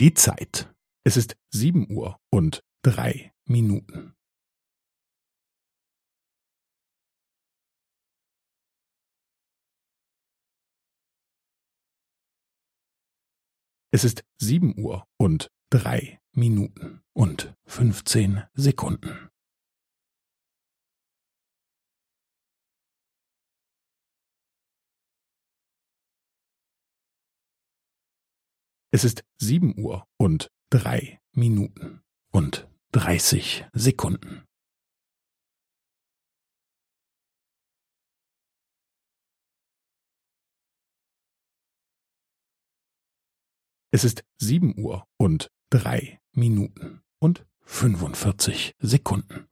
Die Zeit. Es ist sieben Uhr und drei Minuten. Es ist sieben Uhr und drei Minuten und fünfzehn Sekunden. Es ist sieben Uhr und drei Minuten und dreißig Sekunden. Es ist sieben Uhr und drei Minuten und fünfundvierzig Sekunden.